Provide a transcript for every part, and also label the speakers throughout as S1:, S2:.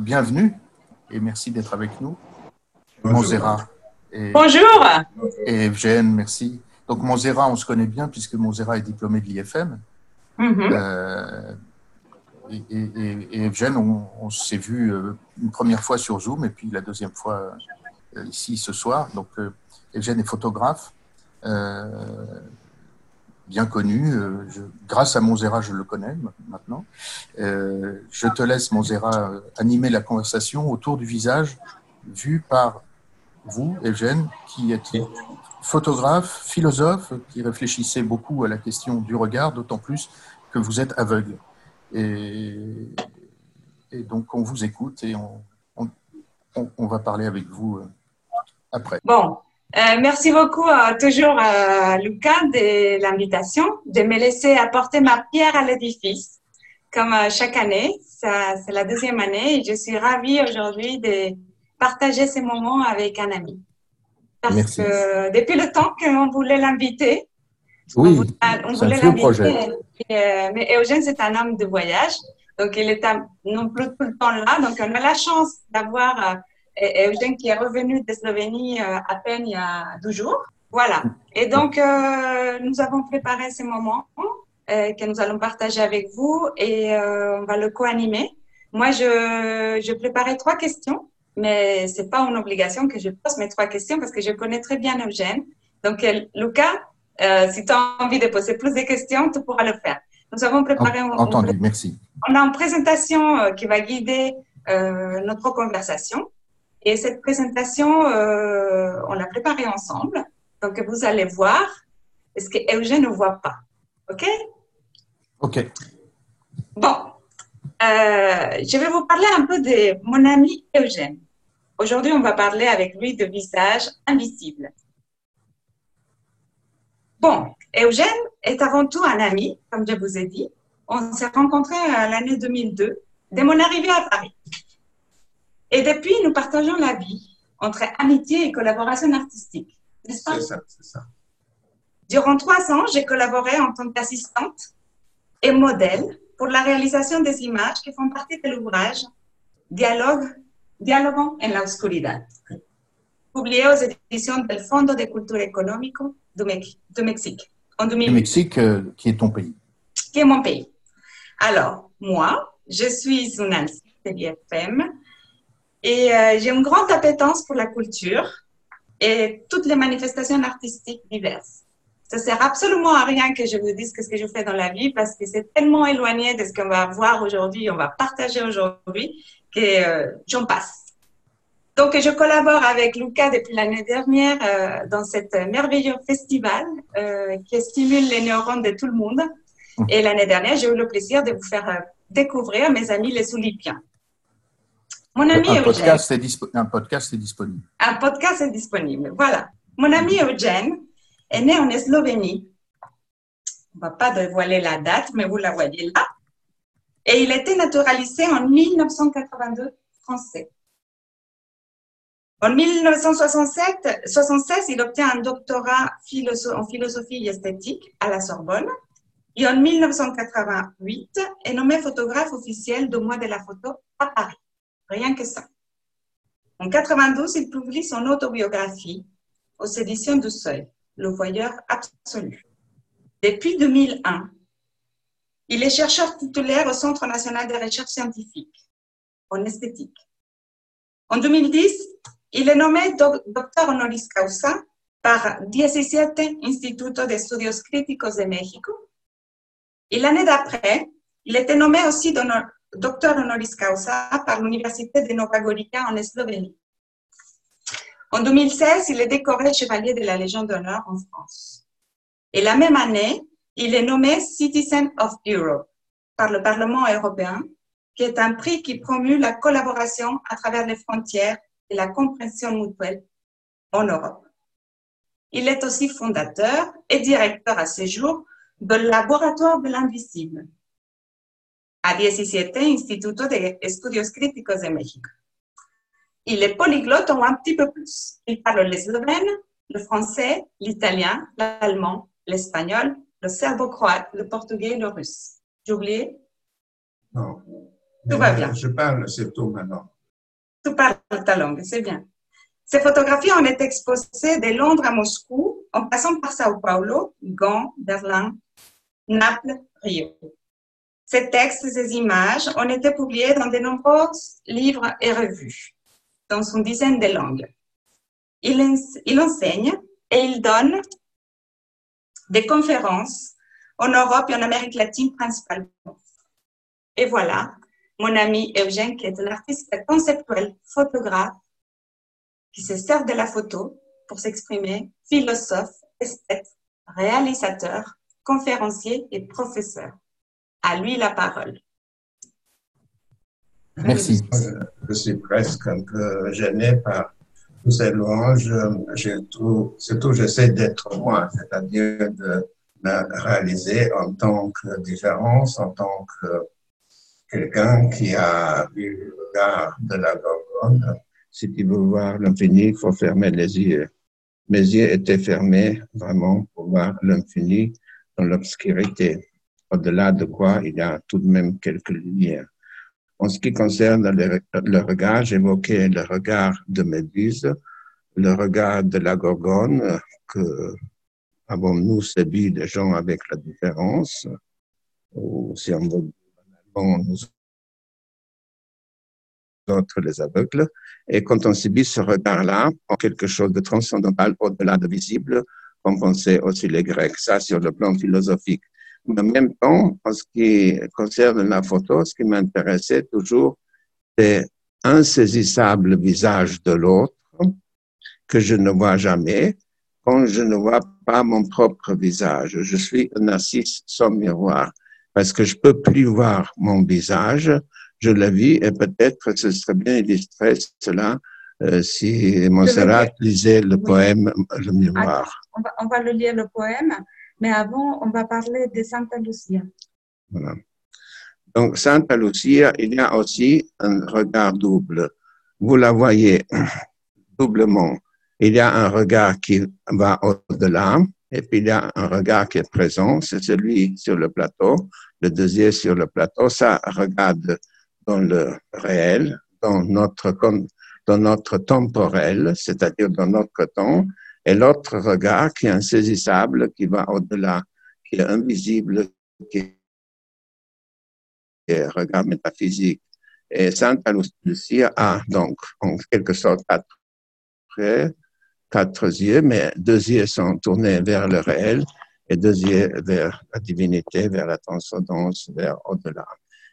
S1: Bienvenue et merci d'être avec nous. Monzera. Et,
S2: Bonjour.
S1: Et Evgène, merci. Donc Monzera, on se connaît bien puisque Monzera est diplômé de l'IFM.
S2: Mhm.
S1: Euh, et, et, et Evgène, on, on s'est vu euh, une première fois sur Zoom et puis la deuxième fois euh, ici ce soir. Donc Evgène est photographe, euh, bien connu. Euh, je, grâce à Monzera, je le connais maintenant. Euh, je te laisse, Monzera, animer la conversation autour du visage vu par vous, Evgène, qui êtes photographe, philosophe, qui réfléchissait beaucoup à la question du regard, d'autant plus que vous êtes aveugle. Et, et donc, on vous écoute et on, on, on, on va parler avec vous euh, après.
S2: Bon, euh, merci beaucoup euh, toujours à Lucas de l'invitation, de me laisser apporter ma pierre à l'édifice, comme euh, chaque année. C'est la deuxième année et je suis ravie aujourd'hui de partager ces moments avec un ami. Parce
S1: Merci.
S2: que depuis le temps qu'on voulait l'inviter,
S1: Oui,
S2: on voulait, l'inviter. euh, mais Eugène, c'est un homme de voyage. Donc, il est non plus tout le temps là. Donc, on a la chance d'avoir euh, Eugène qui est revenu de Slovénie euh, à peine il y a 12 jours. Voilà. Et donc, euh, nous avons préparé ces moments euh, que nous allons partager avec vous et euh, on va le co-animer. Moi, je, je préparais trois questions, mais c'est pas une obligation que je pose mes trois questions parce que je connais très bien Eugène. Donc, Lucas, si tu as envie de poser plus de questions, tu pourras le faire. Nous avons préparé un-
S1: Entendu, merci.
S2: on a une présentation qui va guider notre conversation. Et cette présentation, euh, on l'a préparée ensemble. Donc, vous allez voir ce que Eugène ne voit pas. OK?
S1: OK.
S2: Bon, euh, je vais vous parler un peu de mon ami Eugène. Aujourd'hui, on va parler avec lui de visage invisible. Bon, Eugène est avant tout un ami, comme je vous ai dit. On s'est rencontrés à l'année 2002, dès mon arrivée à Paris. Et depuis, nous partageons la vie entre amitié et collaboration artistique. N'est-ce pas?
S1: C'est ça, c'est ça.
S2: Durant trois ans, j'ai collaboré en tant qu'assistante et modèle pour la réalisation des images qui font partie de l'ouvrage Dialogue, Dialogo en la Oscuridad, publié aux éditions del Fondo de Cultura Económico du, Mex- du Mexique en
S1: Le
S2: 2008
S1: Mexique, euh, qui est ton pays.
S2: qui est mon pays. Alors, moi, je suis une ancienne de l'IFM et euh, j'ai une grande appétence pour la culture et toutes les manifestations artistiques diverses. Ça sert absolument à rien que je vous dise ce que je fais dans la vie parce que c'est tellement éloigné de ce qu'on va voir aujourd'hui, on va partager aujourd'hui, que euh, j'en passe. Donc, je collabore avec Lucas depuis l'année dernière euh, dans cet merveilleux festival euh, qui stimule les neurones de tout le monde. Et l'année dernière, j'ai eu le plaisir de vous faire découvrir mes amis les Soulipiens. Mon ami
S1: Un
S2: Eugène,
S1: podcast, est un podcast est disponible.
S2: un podcast est disponible. Voilà. Mon ami Eugène est né en Slovénie. On ne va pas dévoiler la date, mais vous la voyez là. Et il a été naturalisé en 1982 français. En 1967, 76, il obtient un doctorat en philosophie et esthétique à la Sorbonne. Et en 1988, est nommé photographe officiel du mois de la photo à Paris. Rien que ça. En 92, il publie son autobiographie aux éditions du Seuil, Le Voyeur absolu. Depuis 2001, il est chercheur titulaire au Centre national de recherche scientifique en esthétique. En 2010, il est nommé doc- docteur honoris causa par 17 Instituto de Estudios Críticos de México. Et l'année d'après, il était nommé aussi docteur honoris causa par l'Université de Nova Gorica en Slovénie. En 2016, il est décoré chevalier de la Légion d'honneur en France. Et la même année, il est nommé Citizen of Europe par le Parlement européen, qui est un prix qui promue la collaboration à travers les frontières et la compréhension mutuelle en Europe. Il est aussi fondateur et directeur à ce jour du Laboratoire de l'Invisible à 17 Instituto de Estudios Críticos de México. Il est polyglotte ou un petit peu plus. Il parle le slovène, le français, l'italien, l'allemand, l'espagnol, le serbo-croate, le portugais et le russe. J'ai oublié?
S3: Non.
S2: Tout va bien.
S3: Je parle surtout maintenant.
S2: Tu parles ta langue, c'est bien. Ces photographies ont été exposées de Londres à Moscou, en passant par Sao Paulo, Gand, Berlin, Naples, Rio. Ces textes et images ont été publiés dans de nombreux livres et revues, dans une dizaine de langues. Il, il enseigne et il donne des conférences en Europe et en Amérique latine principalement. Et voilà, mon ami Eugène, qui est un artiste conceptuel, photographe, qui se sert de la photo pour s'exprimer, philosophe, esthète, réalisateur, conférencier et professeur. À lui la parole.
S1: Merci.
S3: Je suis presque un peu gêné par tous ces louanges. Je trouve, surtout, j'essaie d'être moi, c'est-à-dire de la réaliser en tant que différence, en tant que quelqu'un qui a vu le regard de la Gorgone. Si tu veux voir l'infini, il faut fermer les yeux. Mes yeux étaient fermés vraiment pour voir l'infini dans l'obscurité, au-delà de quoi il y a tout de même quelques lumières. En ce qui concerne le, regard, j'évoquais le regard de Méduse, le regard de la Gorgone, que avons-nous séduit des gens avec la différence, ou si on veut nous autres les aveugles. Et quand on subit ce regard-là, quelque chose de transcendantal au-delà de visible, comme pensaient aussi les Grecs, ça sur le plan philosophique. Mais en même temps, en ce qui concerne la photo, ce qui m'intéressait toujours, c'est insaisissable visage de l'autre que je ne vois jamais quand je ne vois pas mon propre visage. Je suis un narcisse sans miroir parce que je peux plus voir mon visage, je la vis et peut-être ce serait bien illustré cela euh, si Montserrat lisait le poème Le Miroir.
S2: on, va, on va, le lire le poème, mais avant, on va parler de Santa Lucia.
S3: Donc, Santa Lucia, il y a aussi un regard double. Vous la voyez doublement. Il y a un regard qui va au-delà, et puis il y a un regard qui est présent, c'est celui sur le plateau. Le deuxième sur le plateau, ça regarde dans le réel, dans notre, dans notre temporel, c'est-à-dire dans notre temps. Et l'autre regard qui est insaisissable, qui va au-delà, qui est invisible, qui est un regard métaphysique. Et Santa Lucia a donc en quelque sorte quatre quatre yeux, mais deux yeux sont tournés vers le réel et deux yeux vers la divinité, vers la transcendance, vers au-delà.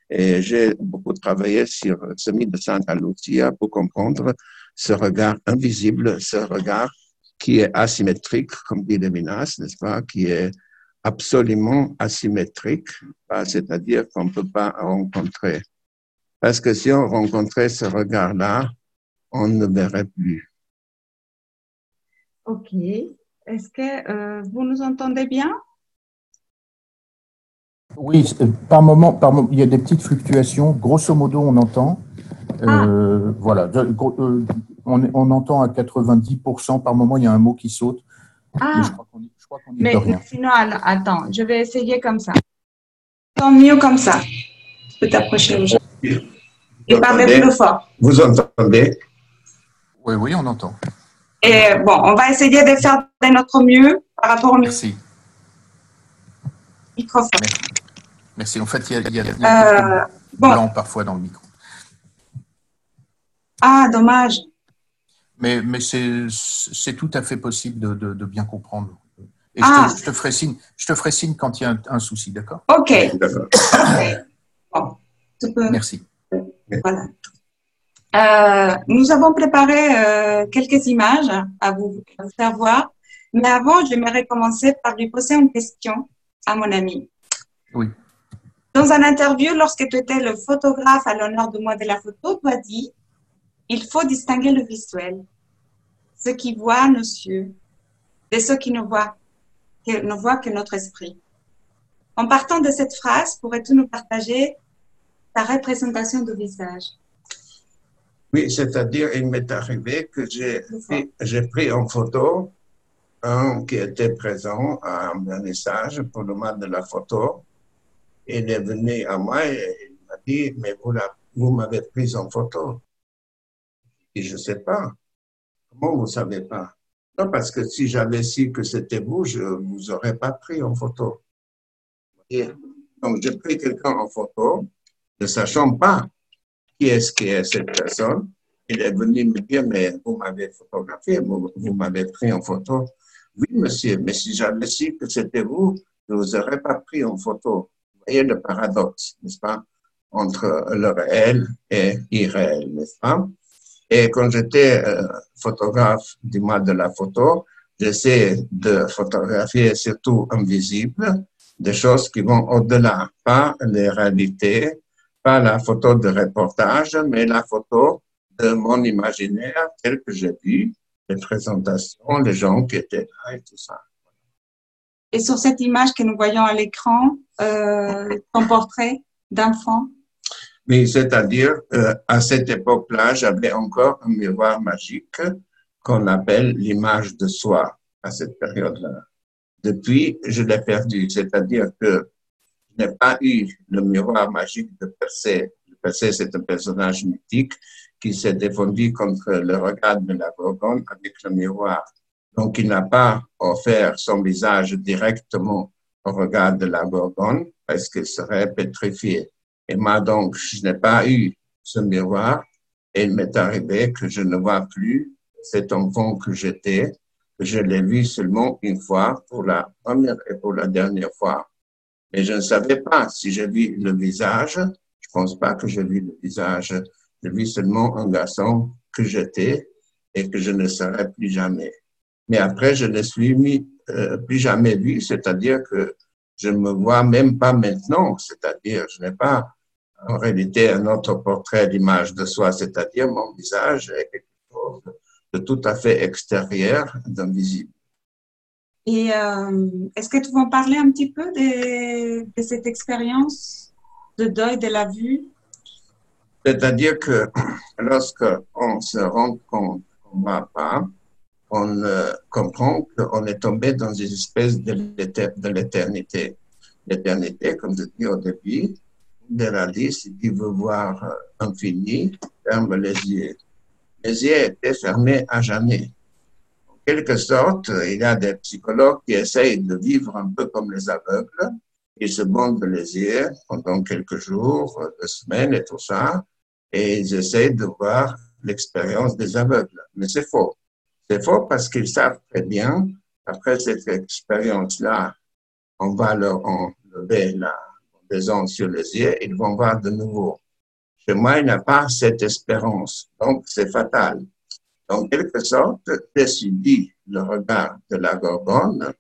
S3: Et j'ai beaucoup travaillé sur ce mythe de Santa Lucia pour comprendre ce regard invisible, ce regard qui est asymétrique, comme dit Levinas, n'est-ce pas, qui est absolument asymétrique, c'est-à-dire qu'on ne peut pas rencontrer. Parce que si on rencontrait ce regard-là, on ne verrait plus.
S2: Ok. Est-ce que euh, vous nous entendez bien?
S1: Oui, euh, par moment, par moment, il y a des petites fluctuations. Grosso modo, on entend. Euh, ah. Voilà, on, on, entend à 90%. Par moment, il y a un mot qui saute.
S2: Ah. Mais je crois qu'on y, mais, mais sinon, attends, je vais essayer comme ça. Tant mieux comme ça. Je peux t'approcher. Et parler plus fort.
S3: Vous entendez?
S1: Oui, oui, on entend.
S2: Et bon, on va essayer de faire de notre mieux par rapport au
S1: Merci. microphone. Merci. En fait, il y a, il y a, euh, blanc parfois dans le micro.
S2: Ah, dommage.
S1: Mais, mais c'est tout à fait possible de, de, de bien comprendre. Et ah. je, te, je, te, ferai signe, je te ferai signe quand il y a un, un souci, d'accord?
S2: Ok. Bon,
S1: peux... Merci.
S2: Voilà. Euh, nous avons préparé euh, quelques images à vous, faire voir, mais avant, j'aimerais commencer par lui poser une question à mon ami.
S1: Oui.
S2: Dans un interview, lorsque tu étais le photographe à l'honneur du mois de la photo, tu as dit il faut distinguer le visuel, ce qui voit nos yeux, de ce qui ne voit, que, ne voit que notre esprit. En partant de cette phrase, pourrais-tu nous partager ta représentation du visage?
S3: Oui, c'est-à-dire, il m'est arrivé que j'ai pris en photo un qui était présent à un vernissage pour le mal de la photo. Il est venu à moi et il m'a dit, mais vous vous m'avez prise en photo. Et je ne sais pas. Comment vous ne savez pas? Non, parce que si j'avais su que c'était vous, je ne vous aurais pas pris en photo. Donc, j'ai pris quelqu'un en photo, ne sachant pas qui est-ce qui est cette personne. Il est venu me dire, mais vous m'avez photographié, vous, vous m'avez pris en photo. Oui, monsieur, mais si j'avais su que c'était vous, je ne vous aurais pas pris en photo. Vous voyez le paradoxe, n'est-ce pas, entre le réel et l'irréel, n'est-ce pas? Et quand j'étais euh, photographe mois de la photo, j'essaie de photographier surtout invisible, des choses qui vont au-delà, pas les réalités, pas la photo de reportage, mais la photo de mon imaginaire tel que j'ai vu, les présentations, les gens qui étaient là et tout ça.
S2: Et sur cette image que nous voyons à l'écran, euh, ton portrait d'enfant?
S3: Oui, c'est-à-dire, euh, à cette époque-là, j'avais encore un miroir magique qu'on appelle l'image de soi à cette période-là. Depuis, je l'ai perdu, c'est-à-dire que je n'ai pas eu le miroir magique de Persée. Persée, c'est un personnage mythique qui s'est défendu contre le regard de la Gorgone avec le miroir. Donc, il n'a pas offert son visage directement au regard de la Gorgone parce qu'il serait pétrifié. Et moi, donc, je n'ai pas eu ce miroir et il m'est arrivé que je ne vois plus cet enfant que j'étais, je l'ai vu seulement une fois pour la première et pour la dernière fois. Mais je ne savais pas si j'ai vu le visage. Je pense pas que j'ai vu le visage. J'ai vu seulement un garçon que j'étais et que je ne serai plus jamais. Mais après, je ne suis euh, plus jamais vu, c'est-à-dire que je ne me vois même pas maintenant, c'est-à-dire je n'ai pas en réalité un autre portrait d'image de soi, c'est-à-dire mon visage est quelque chose de tout à fait extérieur, d'invisible.
S2: Et euh, est-ce que tu veux en parler un petit peu de, de cette expérience de deuil de la vue?
S3: C'est-à-dire que lorsqu'on se rend compte qu'on ne va pas, on euh, comprend qu'on est tombé dans une espèce de l'éternité. L'éternité, comme je dis au début, de la liste, qui veut voir euh, infini, ferme les yeux. Les yeux étaient fermés à jamais quelque sorte, il y a des psychologues qui essayent de vivre un peu comme les aveugles. Ils se bandent les yeux pendant quelques jours, deux semaines et tout ça, et ils essayent de voir l'expérience des aveugles. Mais c'est faux. C'est faux parce qu'ils savent très bien, après cette expérience-là, on va leur enlever la ondes sur les yeux, ils vont voir de nouveau. Chez moi, il n'y a pas cette espérance. Donc, c'est fatal en quelque sorte, décidé le regard de la Gorgone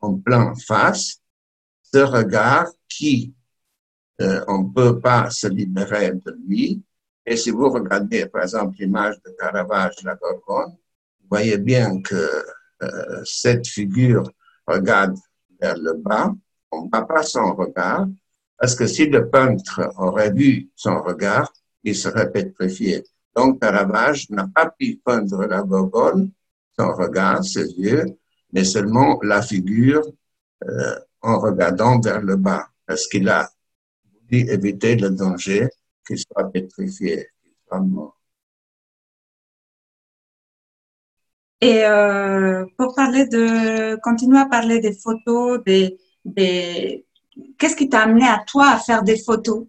S3: en plein face, ce regard qui, euh, on ne peut pas se libérer de lui. Et si vous regardez, par exemple, l'image de Caravage, la Gorgone, vous voyez bien que euh, cette figure regarde vers le bas, on ne voit pas son regard, parce que si le peintre aurait vu son regard, il serait pétrifié. Donc, Caravage n'a pas pu peindre la Gorgone, son regard, ses yeux, mais seulement la figure euh, en regardant vers le bas, parce qu'il a voulu éviter le danger qu'il soit pétrifié, qu'il soit mort?
S2: Et euh, pour parler de, continuer à parler des photos, des, des qu'est-ce qui t'a amené à toi à faire des photos?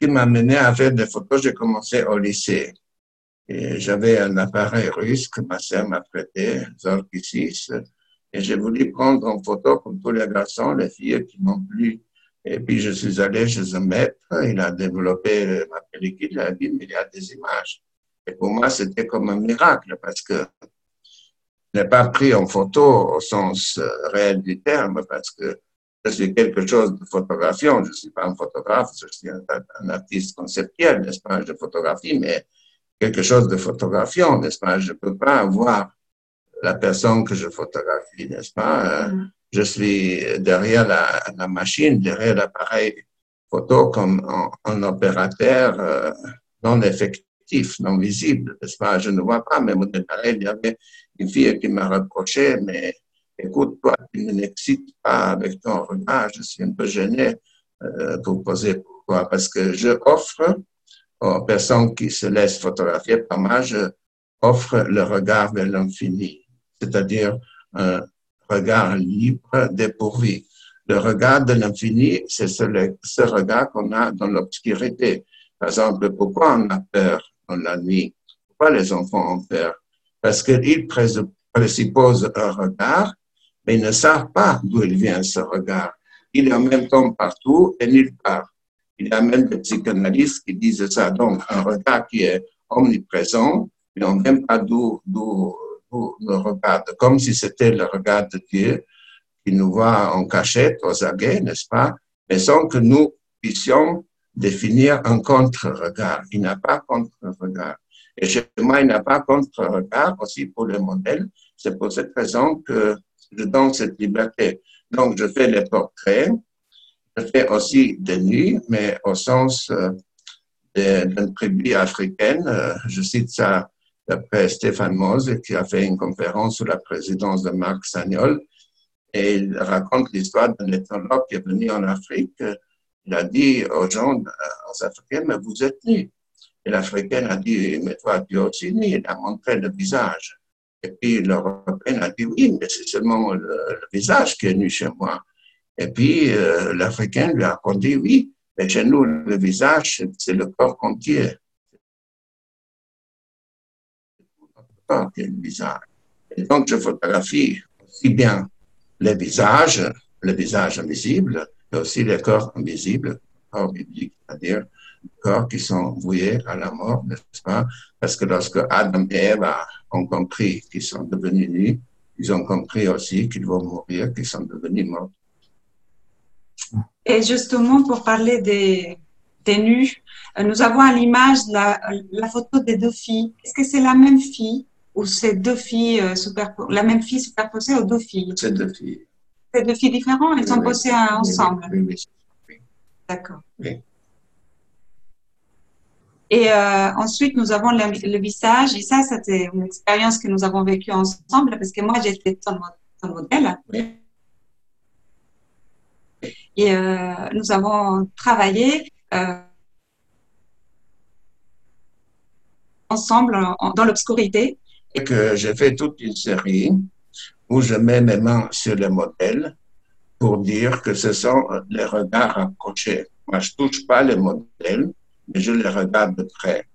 S3: Qui m'a mené à faire des photos, j'ai commencé au lycée. Et j'avais un appareil russe que ma sœur m'a prêté, Zorki 6, et j'ai voulu prendre en photo comme tous les garçons, les filles qui m'ont plu. Et puis je suis allé chez un maître, il a développé ma pellicule, il a dit, mais il y a des images. Et pour moi, c'était comme un miracle parce que je n'ai pas pris en photo au sens euh, réel du terme parce que je suis quelque chose de photographie. Je ne suis pas un photographe, je suis un, artiste conceptuel, n'est-ce pas, de photographie, mais quelque chose de photographie, n'est-ce pas? Je ne peux pas voir la personne que je photographie, n'est-ce pas? Mm. Je suis derrière la, la machine, derrière l'appareil photo comme un, opérateur euh, non effectif, non visible, n'est-ce pas? Je ne vois pas, mais il y avait une fille qui m'a reproché, mais écoute, toi, tu ne m'excites pas avec ton regard, je suis un peu gêné euh, pour poser pourquoi. Parce que je offre aux personnes qui se laissent photographier par moi, je offre le regard vers l'infini, c'est-à-dire un regard libre, dépourvu. Le regard de l'infini, c'est ce, ce regard qu'on a dans l'obscurité. Par exemple, pourquoi on a peur dans la nuit? Pourquoi les enfants ont peur? Parce qu'ils présupposent un regard, mais ils ne savent pas d'où il vient ce regard. Il est en même temps partout et nulle part. Il y a même des psychanalystes qui disent ça. Donc, un regard qui est omniprésent, mais on même pas d'où le regarde, comme si c'était le regard de Dieu qui nous voit en cachette, aux aguets, n'est-ce pas? Mais sans que nous puissions définir un contre-regard. Il n'a pas contre-regard. Et chez moi, il n'a pas contre-regard aussi pour le modèle. C'est pour cette raison que je donne cette liberté. Donc, je fais les portraits. Je fais aussi des nuits, mais au sens euh, d'une tribu africaine. Euh, je cite ça d'après Stéphane Mose, qui a fait une conférence sous la présidence de Marc Sagnol. Et il raconte l'histoire d'un ethnologue qui est venu en Afrique. Il a dit aux gens, aux Africains, mais vous êtes nus. Et l'Africaine a dit, mais toi, tu es aussi nu. Il a montré le visage. Et puis l'Européenne a dit, oui, mais c'est seulement le, visage qui est nu chez moi. Et puis euh, l'Africain lui a répondu, oui, mais chez nous, le visage, c'est le corps entier. corps qui est le visage. Et donc, je photographie aussi bien les visages, le visage invisible, mais aussi les corps invisibles, corps bibliques, c'est-à-dire corps qui sont voués à la mort, n'est-ce pas? Parce que lorsque Adam et Eve ont compris qu'ils sont devenus nus, ils ont compris aussi qu'ils vont mourir, qu'ils sont devenus morts.
S2: Et justement, pour parler des, des nus, nous avons à l'image la, la, photo des deux filles. Est-ce que c'est la même fille ou c'est deux filles euh, la même fille superposée aux deux filles?
S3: C'est deux filles.
S2: C'est deux filles différentes, elles sont posées ensemble.
S3: Oui,
S2: D'accord. Et euh, ensuite, nous avons le, visage, et ça, c'était une expérience que nous avons vécue ensemble, parce que moi, j'étais ton, ton modèle. Et euh, nous avons travaillé ensemble dans l'obscurité
S3: que j'ai fait toute une série où je mets mes mains sur le modèle pour dire que ce sont les regards rapprochés. Moi, je touche pas les modèles, mais je les regarde de près.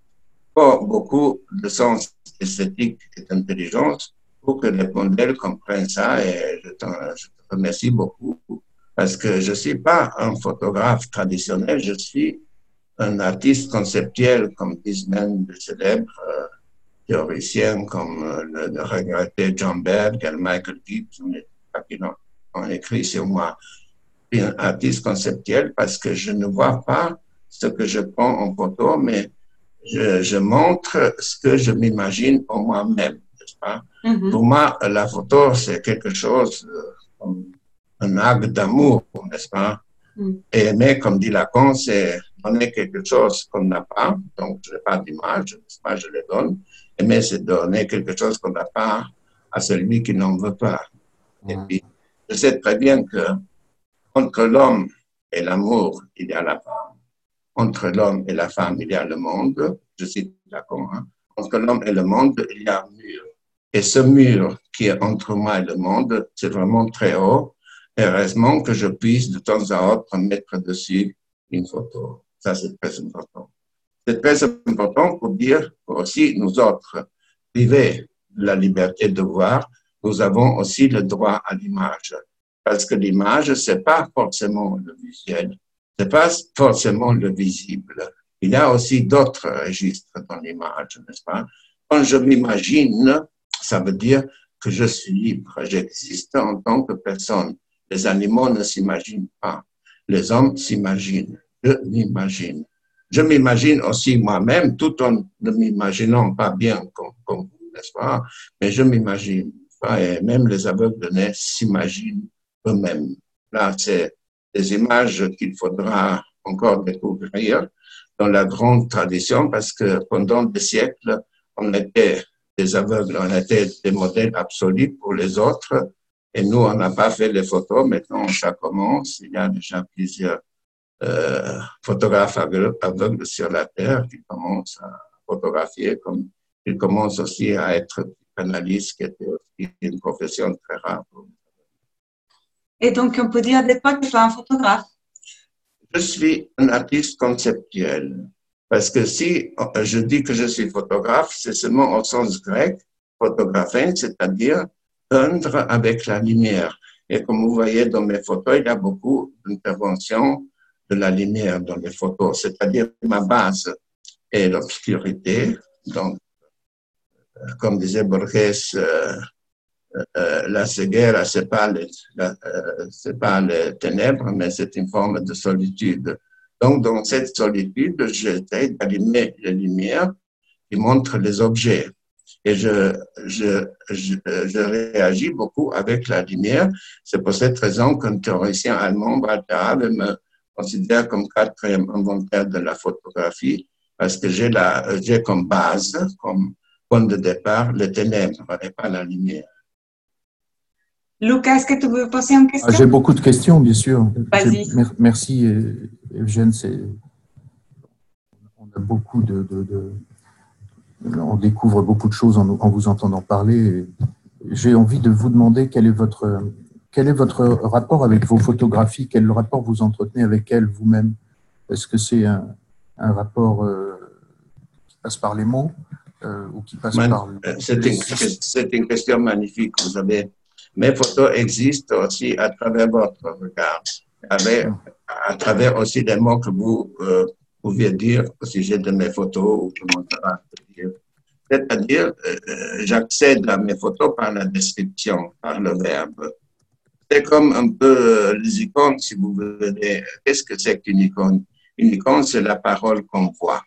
S3: Pour beaucoup de sens esthétique et d'intelligence pour que les modèles comprennent ça et je te, remercie beaucoup parce que je suis pas un photographe traditionnel, je suis un artiste conceptuel, comme disent même de célèbres euh, théoriciens comme euh, le, regretté John Berg et Michael Gibbs qui ont, écrit sur moi. un artiste conceptuel parce que je ne vois pas ce que je prends en photo, mais je, je montre ce que je m'imagine en moi-même, n'est-ce pas? Mm-hmm. Pour moi, la photo, c'est quelque chose euh, comme un acte d'amour, n'est-ce pas? Mm. Et aimer, comme dit Lacan, c'est donner quelque chose qu'on n'a pas, donc je n'ai pas d'image, n'est-ce pas? Je le donne. Aimer, c'est donner quelque chose qu'on n'a pas à celui qui n'en veut pas. Et puis, je sais très bien que entre l'homme et l'amour, il y a la femme. Entre l'homme et la femme, il y a le monde. Je cite Lacan. Hein. Entre l'homme et le monde, il y a un mur. Et ce mur qui est entre moi et le monde, c'est vraiment très haut. heureusement que je puisse de temps à autre mettre dessus une photo. Ça, c'est très important. C'est très important pour dire aussi nous autres, privés de la liberté de voir, nous avons aussi le droit à l'image. Parce que l'image, c'est pas forcément le visuel, c'est pas forcément le visible. Il y a aussi d'autres registres dans l'image, n'est-ce pas? Quand je m'imagine, ça veut dire que je suis libre, j'existe en tant que personne. Les animaux ne s'imaginent pas. Les hommes s'imaginent. Je m'imagine. Je m'imagine aussi moi-même, tout en ne m'imaginant pas bien comme, vous, n'est-ce pas? Mais je m'imagine. Et même les aveugles s'imaginent eux-mêmes. Là, c'est des images qu'il faudra encore découvrir dans la grande tradition parce que pendant des siècles, on était des aveugles, on était des modèles absolus pour les autres. Et nous, on n'a pas fait les photos. Maintenant, ça commence. Il y a déjà plusieurs euh, photographe aveugle, sur la Terre qui commence à photographier, comme il commence aussi à être analyste, qui était aussi une profession très rare.
S2: Et donc, on peut dire de toi que tu es un photographe
S3: Je suis un artiste conceptuel. Parce que si je dis que je suis photographe, c'est seulement au sens grec, photographe, c'est-à-dire peindre avec la lumière. Et comme vous voyez dans mes photos, il y a beaucoup d'interventions de la lumière dans les photos, c'est-à-dire ma base est l'obscurité. Donc, euh, comme disait Borges, euh, euh, la ceguera, pas les, c'est pas les ténèbres, mais c'est une forme de solitude. Donc, dans cette solitude, j'essaie d'allumer les lumières qui montrent les objets. Et je, réagis beaucoup avec la lumière. C'est pour cette raison qu'un théoricien allemand, Walter me considère comme quatrième inventaire de la photographie parce que j'ai comme base, comme point de départ, les ténèbres et pas la lumière.
S2: Lucas, est-ce que tu veux poser une question?
S1: Ah, J'ai beaucoup de questions, bien sûr.
S2: Vas-y.
S1: Merci, Eugène. On a beaucoup de, de, de, On découvre beaucoup de choses en, en vous entendant parler. J'ai envie de vous demander quel est votre quel est votre rapport avec vos photographies Quel rapport vous entretenez avec elles vous-même? Est-ce que c'est un, un, rapport euh, qui passe par les mots euh, ou qui passe par...
S3: Euh, c'est une, une, question magnifique. Vous avez, mes photos existent aussi à travers votre regard, avec, à travers aussi des mots que vous euh, pouviez dire au sujet de mes photos ou que mon dire. C'est-à-dire, euh, j'accède à mes photos par la description, par le verbe c'est comme un peu euh, les icônes, si vous voulez. Qu'est-ce que c'est qu'une icône? Une icône, c'est la parole qu'on voit.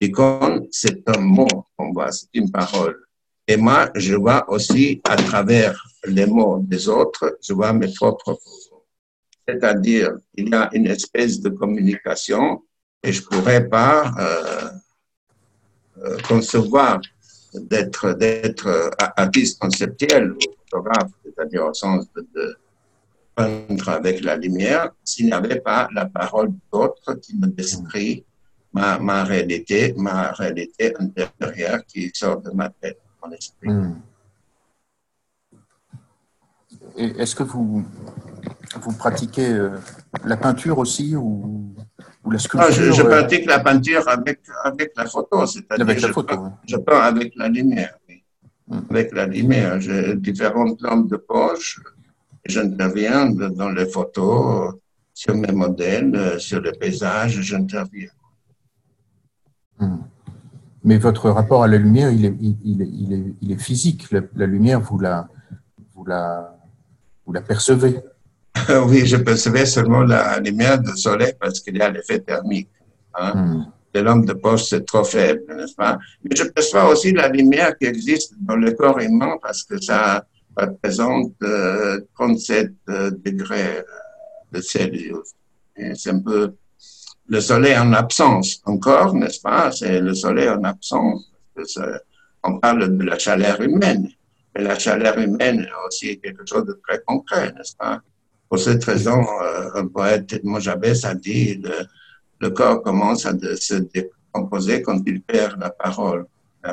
S3: L'icône, c'est un mot qu'on voit, c'est une parole. Et moi, je vois aussi à travers les mots des autres, je vois mes propres photos. C'est-à-dire, il y a une espèce de communication et je pourrais pas euh, euh, concevoir d'être d'être artiste conceptuel ou photographe c'est-à-dire au sens de, peindre avec la lumière, s'il n'y avait pas la parole d'autres qui me décrit ma, ma, réalité, ma réalité intérieure qui sort de ma tête, mon esprit. Hmm.
S1: Est-ce que vous, vous pratiquez euh, la peinture aussi ou, ou la sculpture
S3: je, je, euh? pratique la peinture avec, avec la photo, c'est-à-dire je, je peins avec la lumière avec la lumière. J'ai différentes lampes de poche. J'interviens dans les photos, sur mes modèles, sur les paysages, j'interviens.
S1: Hmm. Mais votre rapport à la lumière, il est, il est, il est, il est physique. La, lumière, vous la, vous, la, vous la percevez.
S3: oui, je percevais seulement la lumière du soleil parce qu'il y a l'effet thermique. Hein. Hmm de l'homme de poche, c'est trop faible, n'est-ce pas? Mais je perçois aussi la lumière qui existe dans le corps humain parce que ça représente 37 euh, euh, degrés euh, de Celsius. C'est un peu le soleil en absence encore, n'est-ce pas? C'est le soleil en absence. on parle de la chaleur humaine, mais la chaleur humaine est aussi quelque chose de très concret, n'est-ce pas? Pour cette raison, un poète, Mojabès, a dit le corps commence à se décomposer quand il perd la parole,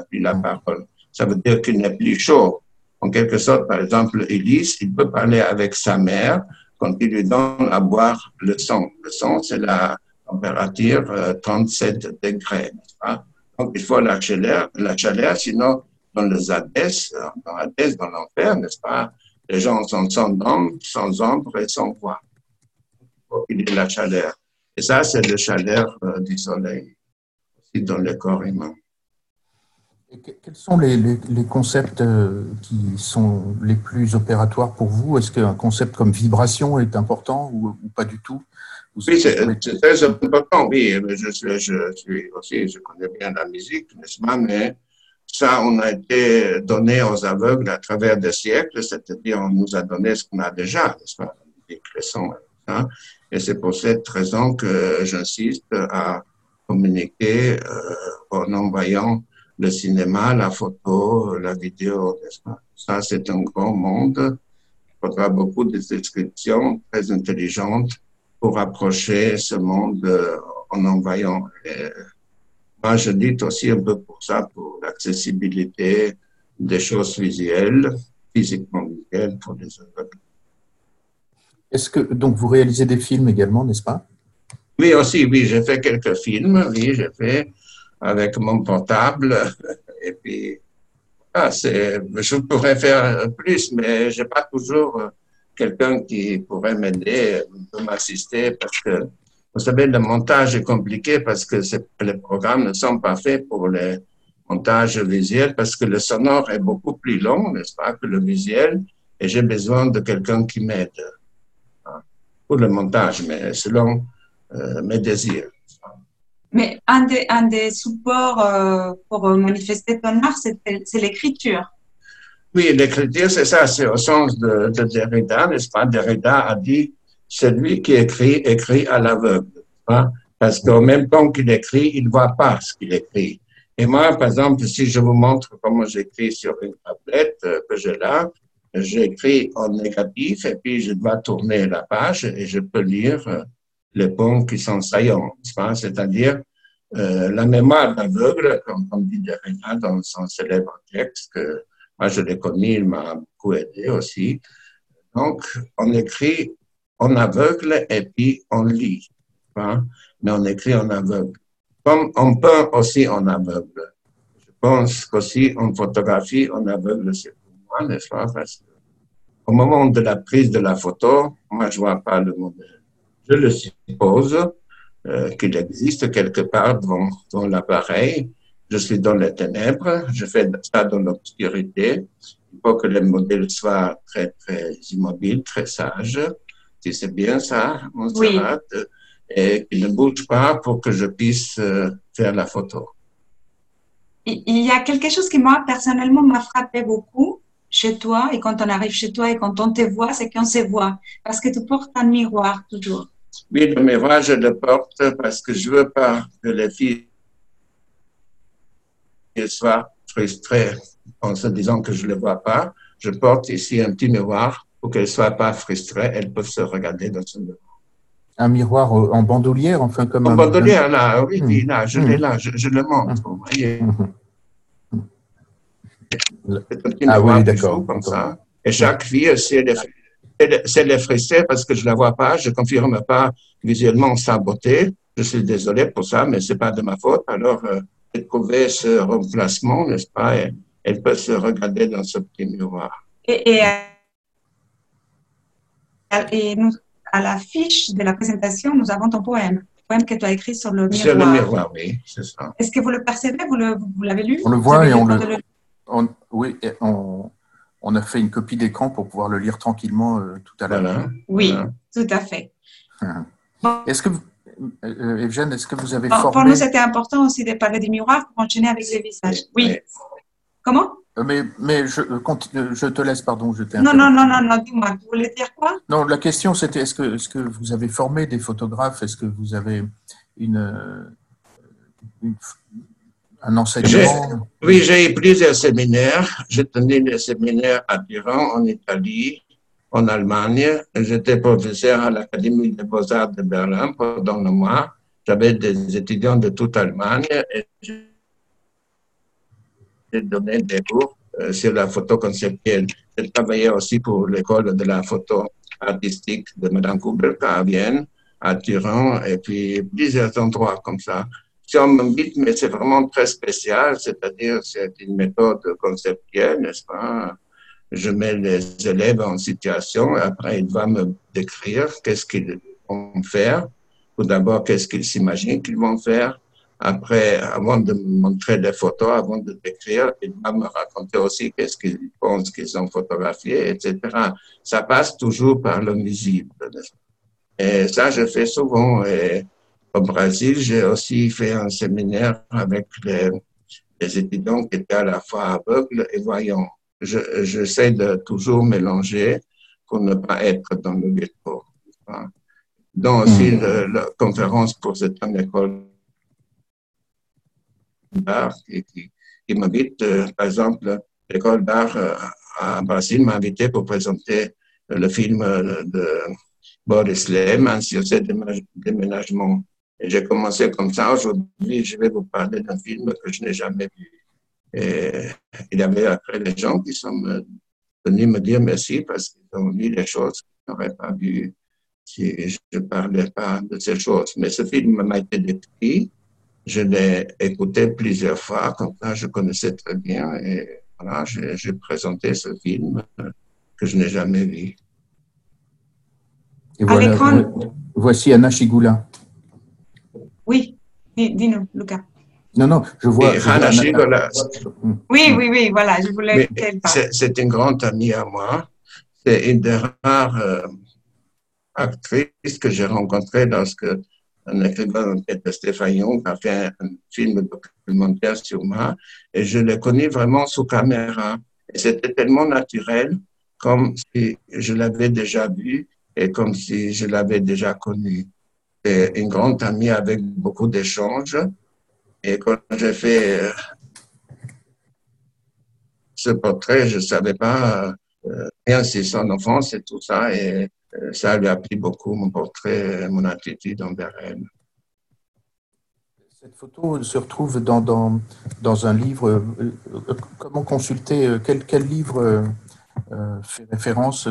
S3: plus la parole. Ça veut dire qu'il n'est plus chaud. En quelque sorte, par exemple, Ulysse, il peut parler avec sa mère quand il lui donne à boire le sang. Le sang, c'est la température 37 euh, degrés. Donc, il faut la chaleur, la chaleur, sinon, dans les Hadès, dans dans l'enfer, n'est-ce pas, les gens sont sans ombre, sans ombre et sans voix. Il y ait la chaleur. Et ça, c'est la chaleur euh, du soleil, aussi dans le corps humain.
S1: quels sont les, les, concepts euh, qui sont les plus opératoires pour vous? Est-ce qu'un concept comme vibration est important ou, pas du tout?
S3: Oui, c'est très important, oui. Je, suis aussi, je connais bien la musique, n'est-ce pas? Mais ça, on a été donné aux aveugles à travers des siècles, c'est-à-dire on nous a donné ce qu'on a déjà, n'est-ce pas? Les sons, hein? Et c'est pour cette raison que j'insiste à communiquer euh, en envoyant le cinéma, la photo, la vidéo. Ça, c'est un grand monde. Il faudra beaucoup de descriptions très intelligentes pour approcher ce monde euh, en envoyant. moi, je dis aussi un peu pour ça, pour l'accessibilité des choses visuelles, physiquement visuelles pour les aveugles.
S1: Est-ce que donc vous réalisez des films également, n'est-ce pas?
S3: Oui, aussi, oui, j'ai fait quelques films, oui, j'ai fait avec mon portable. Et puis, ah, je pourrais faire plus, mais j'ai pas toujours quelqu'un qui pourrait m'aider, m'assister, parce que vous savez, le montage est compliqué parce que les programmes ne sont pas faits pour le montage visuel parce que le sonore est beaucoup plus long, n'est-ce pas, que le visuel, et j'ai besoin de quelqu'un qui m'aide hein, pour le montage, mais selon euh, mes désirs.
S2: Mais un des, un des supports euh, pour manifester ton art, c'est l'écriture.
S3: Oui, l'écriture, c'est ça, c'est au sens de, de Derrida, n'est-ce pas? Derrida a dit, celui qui écrit, écrit à l'aveugle. Hein? Parce qu'au même temps qu'il écrit, il ne voit pas ce qu'il écrit. Et moi, par exemple, si je vous montre comment j'écris sur une tablette euh, que j'ai là, j'écris en négatif et puis je dois tourner la page et je peux lire euh, les points qui sont saillants, c'est-à-dire euh, la mémoire d'aveugle, comme on dit Derrida dans son célèbre texte, que moi je l'ai connu, il m'a beaucoup aidé aussi. Donc, on écrit en aveugle et puis on lit, hein, mais on écrit en aveugle. Comme on peint aussi en aveugle. Je pense qu'aussi en photographie en aveugle, c'est pour moi, n'est-ce pas? Parce au moment de la prise de la photo, moi je vois pas le modèle je le suppose euh, qu'il existe quelque part dans, dans l'appareil. Je suis dans les ténèbres, je fais ça dans l'obscurité. Il faut que le modèle soit très, très immobile, très sage. Si c'est bien ça, mon oui. et qu'il ne bouge pas pour que je puisse euh, faire la photo.
S2: Il y a quelque chose qui, moi, personnellement, m'a frappé beaucoup chez toi et quand on arrive chez toi et quand on te voit, c'est qu'on se voit parce que tu portes un miroir toujours.
S3: Oui, le miroir, je le porte parce que je veux pas que les filles soient frustrées en se disant que je ne le vois pas. Je porte ici un petit miroir pour qu'elles ne soient pas frustrées. Elles peuvent se regarder dans ce miroir.
S1: Un miroir en bandoulière, enfin comme
S3: en un... bandoulière, là, oui, oui là, je l'ai là, je, le montre, vous voyez.
S1: Ah oui, d'accord. Comme
S3: ça. Et chaque fille, si elle c'est parce que je la vois pas, je confirme pas visuellement sa beauté. Je suis désolé pour ça, mais c'est pas de ma faute. Alors, euh, trouver ce remplacement, n'est-ce pas? Elle, peut se regarder dans ce petit miroir.
S2: Et, et, et nous, à l'affiche de la présentation, nous avons ton poème. Le poème que tu as écrit sur le miroir.
S3: Sur le miroir, oui, c'est ça.
S2: Est-ce que vous le percevez? Vous l'avez lu?
S1: On le voit et on le... oui, on, on a fait une copie d'écran pour pouvoir le lire tranquillement euh, tout à l'heure.
S2: Oui, tout à fait.
S1: Est-ce que, vous, Evgène, est-ce que vous avez
S2: formé... Pour nous, c'était important aussi de parler des miroirs pour enchaîner avec les visages. Oui. Comment?
S1: Euh, mais, mais je, je te laisse, pardon, je
S2: Non, non, non, non, non dis-moi, vous voulez dire quoi?
S1: Non, la question c'était est-ce que, est -ce que vous avez formé des photographes? Est-ce que vous avez une, une, un enseignement?
S3: Oui, j'ai eu plusieurs séminaires. J'ai tenu des séminaires à Turin, en Italie, en Allemagne. J'étais professeur à l'Académie des beaux-arts de Berlin pendant le mois. J'avais des étudiants de toute Allemagne et j'ai donné des cours euh, sur la photo conceptuelle. J'ai travaillé aussi pour l'école de la photo artistique de Mme Kubelka à Vienne, à Turin, et puis plusieurs endroits comme ça mais c'est vraiment très spécial, c'est-à-dire c'est une méthode conceptuelle, n'est-ce pas? Je mets les élèves en situation, après ils doivent me décrire qu'est-ce qu'ils vont faire. Tout d'abord, qu'est-ce qu'ils s'imaginent qu'ils vont faire. Après, avant de montrer des photos, avant de décrire, ils doivent me raconter aussi qu'est-ce qu'ils pensent qu'ils ont photographié, etc. Ça passe toujours par le visible. Et ça, je fais souvent. Et au Brésil, j'ai aussi fait un séminaire avec les, étudiants qui étaient à la fois aveugles et voyants. J'essaie de toujours mélanger pour ne pas être dans le ghetto. Donc aussi hmm. la conférence pour cette école d'art qui, qui, m'invite, euh, par exemple, l'école d'art euh, à Brésil m'a invité pour présenter le film de Boris Lehman sur ce déménagement. Et j'ai commencé comme ça. Aujourd'hui, je vais vous parler d'un film que je n'ai jamais vu. Et il y avait après des gens qui sont venus me dire merci parce qu'ils ont vu des choses qu'ils n'auraient pas vues si je ne parlais pas de ces choses. Mais ce film m'a été décrit. Je l'ai écouté plusieurs fois, comme ça je connaissais très bien. Et voilà, j'ai présenté ce film que je n'ai jamais vu.
S1: Et voilà, voici Anna Chigula.
S2: Oui, dis-nous, Lucas.
S1: Non, non, je vois.
S3: Anna Chigula.
S2: Oui, oui, oui, voilà, je voulais qu'elle parle.
S3: C'est une grande amie à moi. C'est une des rares euh, actrices que j'ai rencontrées lorsque un écrivain, Stéphane Young, a fait un, film documentaire sur moi et je l'ai connu vraiment sous caméra. Et c'était tellement naturel, comme si je l'avais déjà vu et comme si je l'avais déjà connu. C'est une grande amie avec beaucoup d'échanges. Et quand j'ai fait euh, ce portrait, je ne savais pas euh, rien sur son enfance et tout ça. Et euh, ça lui a pris beaucoup, mon portrait, mon attitude envers elle.
S1: Cette photo se retrouve dans, dans, dans un livre. Comment consulter Quel, quel livre fait référence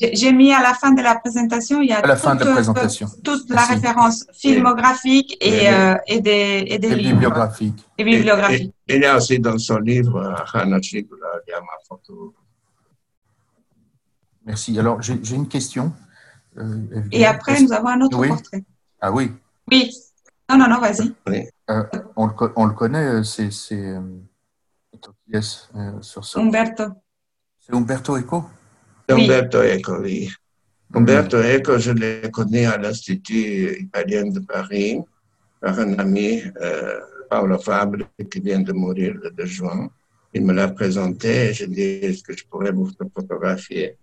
S2: J'ai mis à la fin de la présentation, il y a
S1: à la toute, fin de la, présentation.
S2: toute la référence filmographique et, et, et des, et des
S1: et
S2: livres.
S1: bibliographique.
S2: Et bibliographique.
S3: il y a aussi dans son livre, il y a ma photo.
S1: Merci. Alors, j'ai une question.
S2: Euh, Et après, nous avons un autre
S1: oui.
S2: portrait.
S1: Ah oui.
S2: Oui. Non, non, non, vas-y.
S1: Euh, on, le, on, le, connaît, c'est euh, yes, sur ce...
S2: Umberto.
S1: C'est Umberto Eco?
S3: Umberto Eco, oui. Umberto Eco, je l'ai connu à l'Institut italien de Paris par un ami, euh, Paolo Fabre, qui vient de mourir le 2 juin. Il me l'a présenté et j'ai dit, est-ce que je pourrais vous photographier?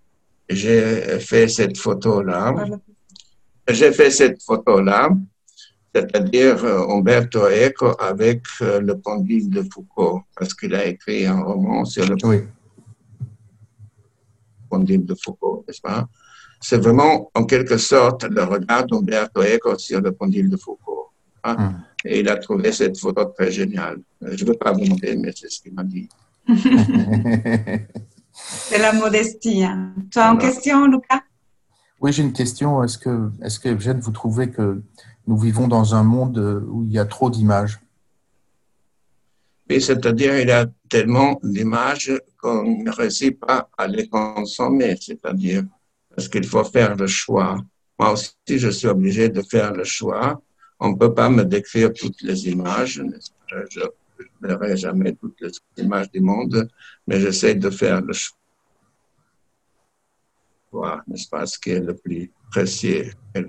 S3: J'ai fait cette photo-là. J'ai fait cette photo-là, c'est-à-dire Umberto Eco avec le pendule de Foucault, parce qu'il a écrit un roman sur le
S1: oui.
S3: De Foucault, n'est-ce pas? C'est vraiment, en quelque sorte, le regard d'Umberto Eco sur le pendule de Foucault. Hein? Mm. Et il a trouvé cette photo très géniale. Je ne veux pas vous montrer, mais c'est ce qu'il m'a dit.
S2: C'est la modestie. Hein. Tu as une question, Lucas?
S1: Oui, j'ai une question. Est-ce que, est-ce que, Eugène, vous trouvez que nous vivons dans un monde où il y a trop d'images?
S3: Oui, c'est-à-dire il y a tellement d'images qu'on ne réussit pas à les consommer, c'est-à-dire parce qu'il faut faire le choix. Moi aussi, je suis obligé de faire le choix. On ne peut pas me décrire toutes les images. Je, ne verrai jamais toutes les images du monde, mais j'essaie de faire le choix, n'est-ce pas, ce qui est le plus précieux. Et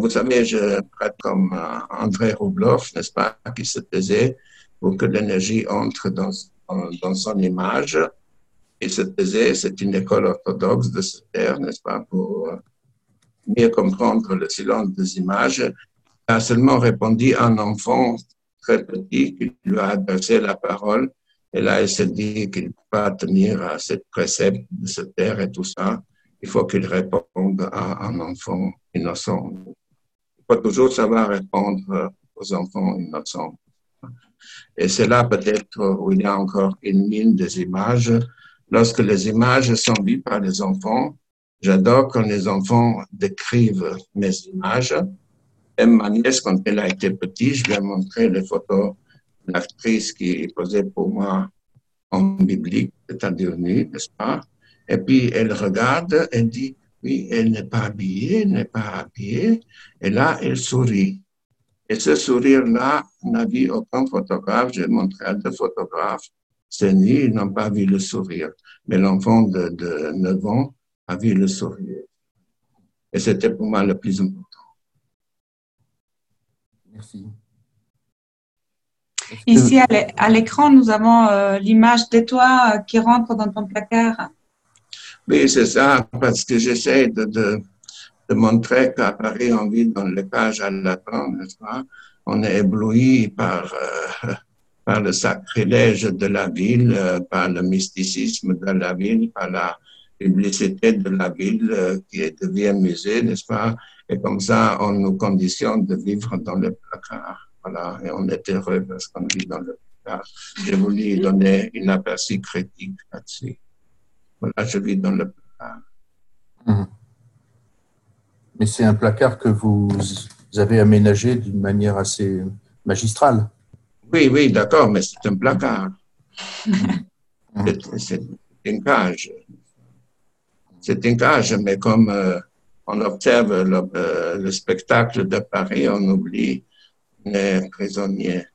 S3: vous savez, je prête comme euh, André Roubloff, n'est-ce pas, qui se taisait pour que l'énergie entre dans, dans son image. Il se taisait, c'est une école orthodoxe de ce terre, n'est-ce pas, pour euh, mieux comprendre le silence des images a seulement répondu à un enfant très petit qui lui a adressé la parole. Et là, il s'est dit qu'il ne peut pas tenir à cette précepte de se taire et tout ça. Il faut qu'il réponde à un enfant innocent. Il faut toujours savoir répondre aux enfants innocents. Et c'est là peut-être où il y a encore une mine des images. Lorsque les images sont vues par les enfants, j'adore quand les enfants décrivent mes images même ma nièce, quand elle a été petite, je lui ai montré les photos de l'actrice qui posait pour moi en biblique, c'est-à-dire nue, n'est-ce pas? Et puis elle regarde, elle dit, oui, elle n'est pas habillée, elle n'est pas habillée. Et là, elle sourit. Et ce sourire-là n'a vu aucun photographe. J'ai montré à deux photographes. C'est nu, ils n'ont pas vu le sourire. Mais l'enfant de, de 9 ans a vu le sourire. Et c'était pour moi le plus important.
S1: Merci.
S2: Ici, à l'écran, nous avons euh, l'image de toi euh, qui rentre dans ton placard.
S3: Oui, c'est ça, parce que j'essaie de, de, de, montrer qu'à Paris, on vit dans les cages à lapin, n'est-ce pas? On est ébloui par euh, par le sacrilège de la ville, euh, par le mysticisme de la ville, par la publicité de la ville euh, qui devient musée, n'est-ce pas? Et comme ça, on nous conditionne de vivre dans le placard. Voilà, et on est heureux parce qu'on vit dans le placard. J'ai voulu donner une aperçu critique là-dessus. Voilà, je vis dans le placard.
S1: Mhm. Mais c'est un placard que vous avez aménagé d'une manière assez magistrale.
S3: Oui, oui, d'accord, mais c'est un placard. c'est une cage. C'est une cage, mais comme euh, on observe le, euh, le, spectacle de Paris, on oublie les prisonniers.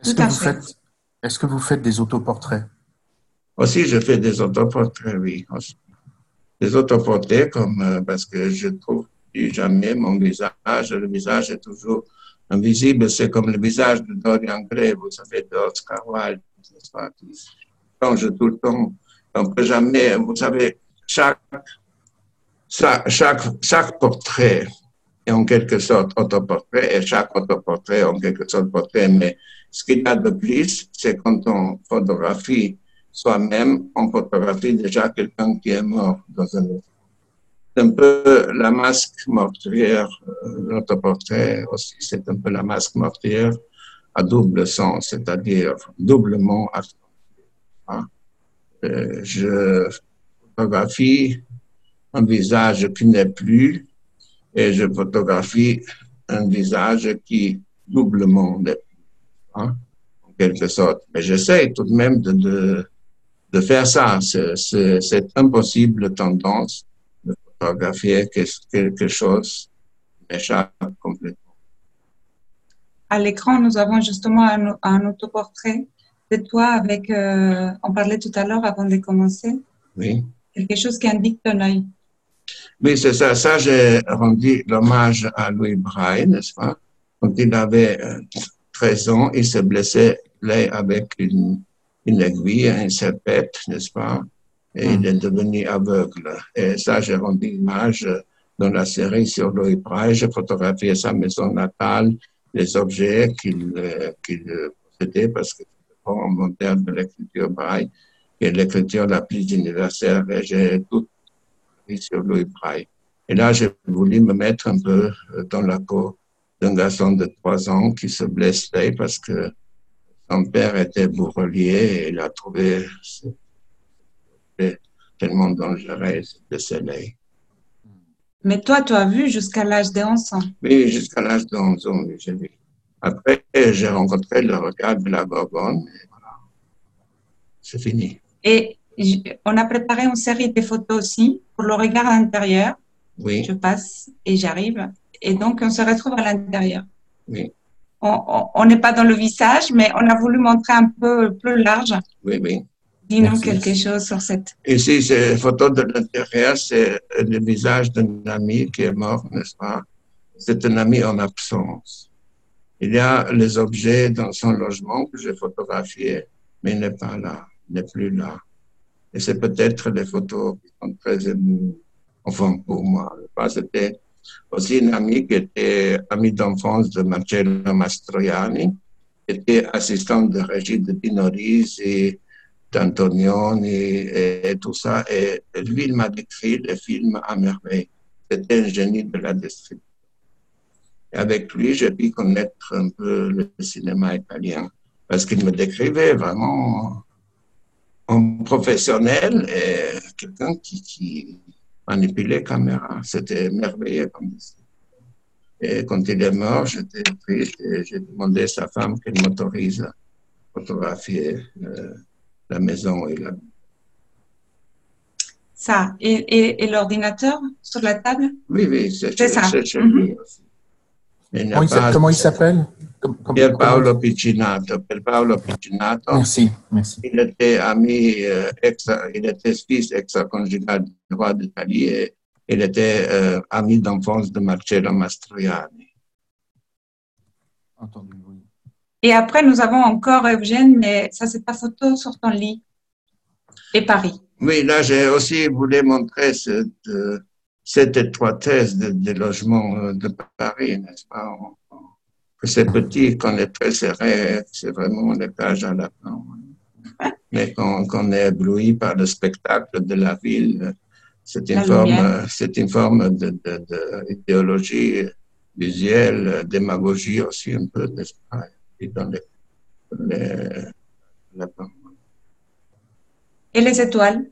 S1: Est-ce que, vous faites, est que vous faites des autoportraits?
S3: Aussi, je fais des autoportraits, oui. Des autoportraits, comme, euh, parce que je trouve plus jamais mon visage. Le visage est toujours invisible. C'est comme le visage de Dorian Gray, vous savez, d'Oscar Wilde. Qui change tout le temps. On ne peut jamais, vous savez, chaque, chaque, chaque portrait est en quelque sorte autoportrait et chaque autoportrait est en quelque sorte portrait. Mais ce qu'il y a de plus, c'est quand on photographie soi-même, on photographie déjà quelqu'un qui est mort dans un c'est un peu la masque l'autoportrait euh, aussi, c'est un peu la masque mortière à double sens, c'est-à-dire doublement hein? euh, Je photographie un visage qui n'est plus et je photographie un visage qui doublement n'est plus, hein, en quelque sorte. Mais j'essaie tout de même de, de, de faire ça. C'est cette impossible tendance photographier quelque chose m'échappe complètement.
S2: À l'écran, nous avons justement un, un autoportrait de toi avec, euh, on parlait tout à l'heure avant de commencer.
S3: Oui.
S2: Quelque chose qui indique ton œil.
S3: Oui, c'est ça. Ça, j'ai rendu l'hommage à Louis Braille, n'est-ce pas? Quand il avait 13 euh, ans, il se blessait l'œil avec une, une aiguille, un serpette, n'est-ce pas? et il est devenu aveugle. Et ça, j'ai rendu image dans la série sur Louis Braille. J'ai photographié sa maison natale, les objets qu'il qu possédait parce que c'est le moderne de l'écriture Braille, qui est l'écriture la plus universelle. Et j'ai tout sur Louis Braille. Et là, j'ai voulu me mettre un peu dans la peau d'un garçon de trois ans qui se blesse parce que son père était bourrelier et il a trouvé tellement dangereux de soleil.
S2: Mais toi, tu as vu jusqu'à l'âge de 11 ans
S3: Oui, jusqu'à l'âge de 11 ans, j'ai vu. Après, j'ai rencontré le regard de la Gorgone et voilà. C'est fini.
S2: Et on a préparé une série de photos aussi pour le regard à l'intérieur.
S3: Oui.
S2: Je passe et j'arrive. Et donc, on se retrouve à l'intérieur.
S3: Oui.
S2: On n'est pas dans le visage, mais on a voulu montrer un peu plus large.
S3: Oui, oui.
S2: Dis-nous quelque chose sur cette.
S3: Ici, c'est photo de l'intérieur, c'est le visage d'un ami qui est mort, n'est-ce pas? C'est un ami en absence. Il y a les objets dans son logement que j'ai photographiés, mais il n'est pas là, il n'est plus là. Et c'est peut-être les photos qui sont très enfin pour moi. C'était aussi une amie qui était amie d'enfance de Marcello Mastroianni, qui était assistante de Régis de Pinoris et d'Antonioni et, tout ça. Et lui, il m'a décrit le film à merveille. C'était un génie de la description. Avec lui, j'ai pu connaître un peu le cinéma italien parce qu'il me décrivait vraiment en professionnel et quelqu'un qui manipulait caméra. C'était merveilleux comme ça. Et quand il est mort, j'étais triste et j'ai demandé à sa femme qu'elle m'autorise à photographier euh, la maison et la...
S2: Ça. Et, et, l'ordinateur sur la table?
S3: Oui, oui, c'est
S2: ça.
S3: Chez lui mhm. aussi.
S1: Comment, il s'appelle?
S3: Pier Paolo Piccinato. Pier Paolo Piccinato.
S1: Merci, merci.
S3: Il était ami, euh, il était fils extra-conjugal du roi d'Italie et il était euh, ami d'enfance de Marcello Mastroianni.
S1: Entendu, oui.
S2: Et après, nous avons encore Eugène, mais ça, c'est pas photo sur ton lit. Et Paris.
S3: Oui, là, j'ai aussi voulu montrer cette, cette étroitesse des logements de Paris, n'est-ce pas? C'est petit, qu'on est très serré, c'est vraiment une cage à lapin. Mais quand, on est ébloui par le spectacle de la ville, c'est une, forme, une forme d'idéologie de, visuelle, démagogie aussi un peu, n'est-ce pas, dans les,
S2: Et les étoiles?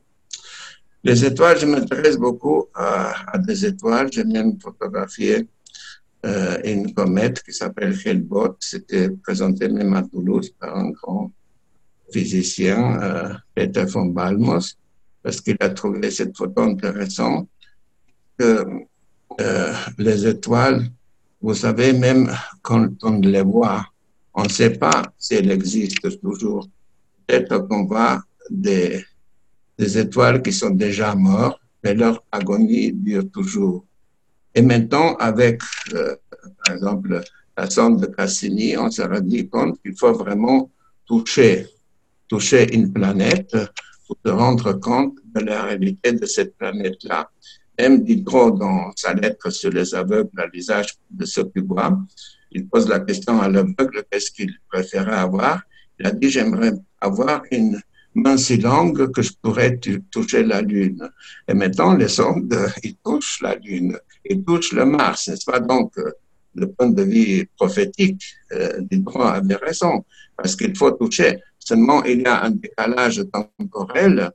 S3: Les étoiles, je m'intéresse beaucoup à, des étoiles. J'aime bien photographier euh, une comète qui s'appelle Hellbot. C'était présenté même à Toulouse par un grand physicien, euh, Peter von Balmos, parce qu'il a trouvé cette photo intéressante que euh, les étoiles, vous savez, même quand on les voit, on ne sait pas si elles existent toujours. Peut-être qu'on voit des, des étoiles qui sont déjà mortes, mais leur agonie dure toujours. Et maintenant, avec, euh, par exemple, la sonde de Cassini, on s'est rendu compte qu'il faut vraiment toucher, toucher une planète pour se rendre compte de la réalité de cette planète-là. M. Diderot, dans sa lettre sur les aveugles à l'usage de ce voient, il pose la question à l'aveugle qu'est-ce qu'il préférait avoir? Il a dit J'aimerais avoir une main si longue que je pourrais toucher la Lune. Et maintenant, les sondes, ils touchent la Lune il touche le Mars, n'est-ce pas? Donc, euh, le point de vue prophétique euh, du droit avait raison, parce qu'il faut toucher. Seulement, il y a un décalage temporel,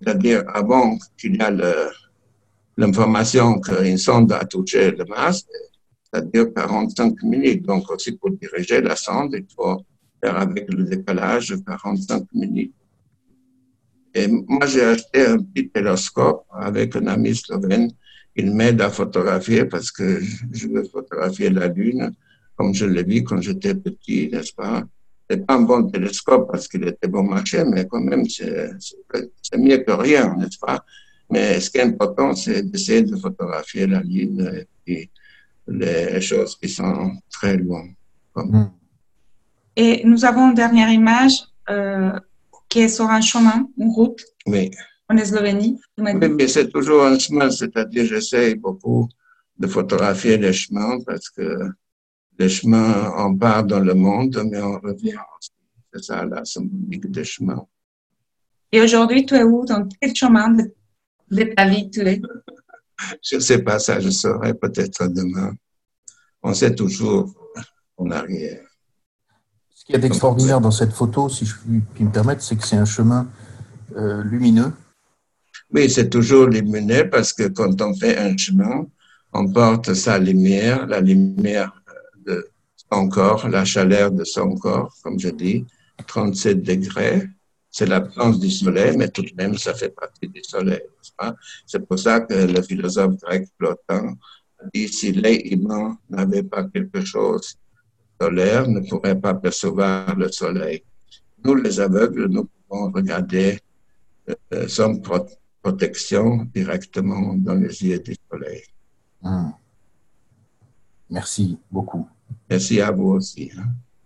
S3: c'est-à-dire avant qu'il y a l'information qu'une sonde a touché le Mars, c'est-à-dire 45 minutes. Donc, aussi pour diriger la sonde, il faut faire avec le décalage 45 minutes. Et moi, j'ai acheté un petit télescope avec un ami slovène il m'aide à photographier parce que je veux photographier la Lune comme je l'ai vu quand j'étais petit, n'est-ce pas? C'est pas un bon télescope parce qu'il était bon marché, mais quand même, c'est mieux que rien, n'est-ce pas? Mais ce qui est important, c'est d'essayer de photographier la Lune et les choses qui sont très loin. Hmm.
S2: Et nous avons une dernière image euh, qui est sur un chemin, une route.
S3: Oui
S2: en Eslovénie
S3: Oui, mais c'est toujours un chemin, c'est-à-dire j'essaie beaucoup de photographier les chemins parce que les chemins, on part dans le monde, mais on revient aussi. C'est ça la symbolique des chemins.
S2: Et aujourd'hui, tu es où? Dans quel chemin de, ta vie tu es?
S3: je ne sais pas ça, je saurai peut-être demain. On sait toujours en arrière.
S1: Ce qu'il y a d'extraordinaire dans cette photo, si je puis me permettre, c'est que c'est un chemin euh, lumineux
S3: oui, c'est toujours lumineux parce que quand on fait un chemin, on porte sa lumière, la lumière de son corps, la chaleur de son corps, comme je dis, 37 degrés. C'est l'absence du soleil, mais tout de même, ça fait partie du soleil. C'est pour ça que le philosophe grec Plotin dit si les humains n'avaient pas quelque chose solaire, ne pourraient pas percevoir le soleil. Nous, les aveugles, nous pouvons regarder euh, son protection directement dans les yeux du soleil.
S1: Hmm. Merci beaucoup.
S3: Merci à vous aussi. Hein.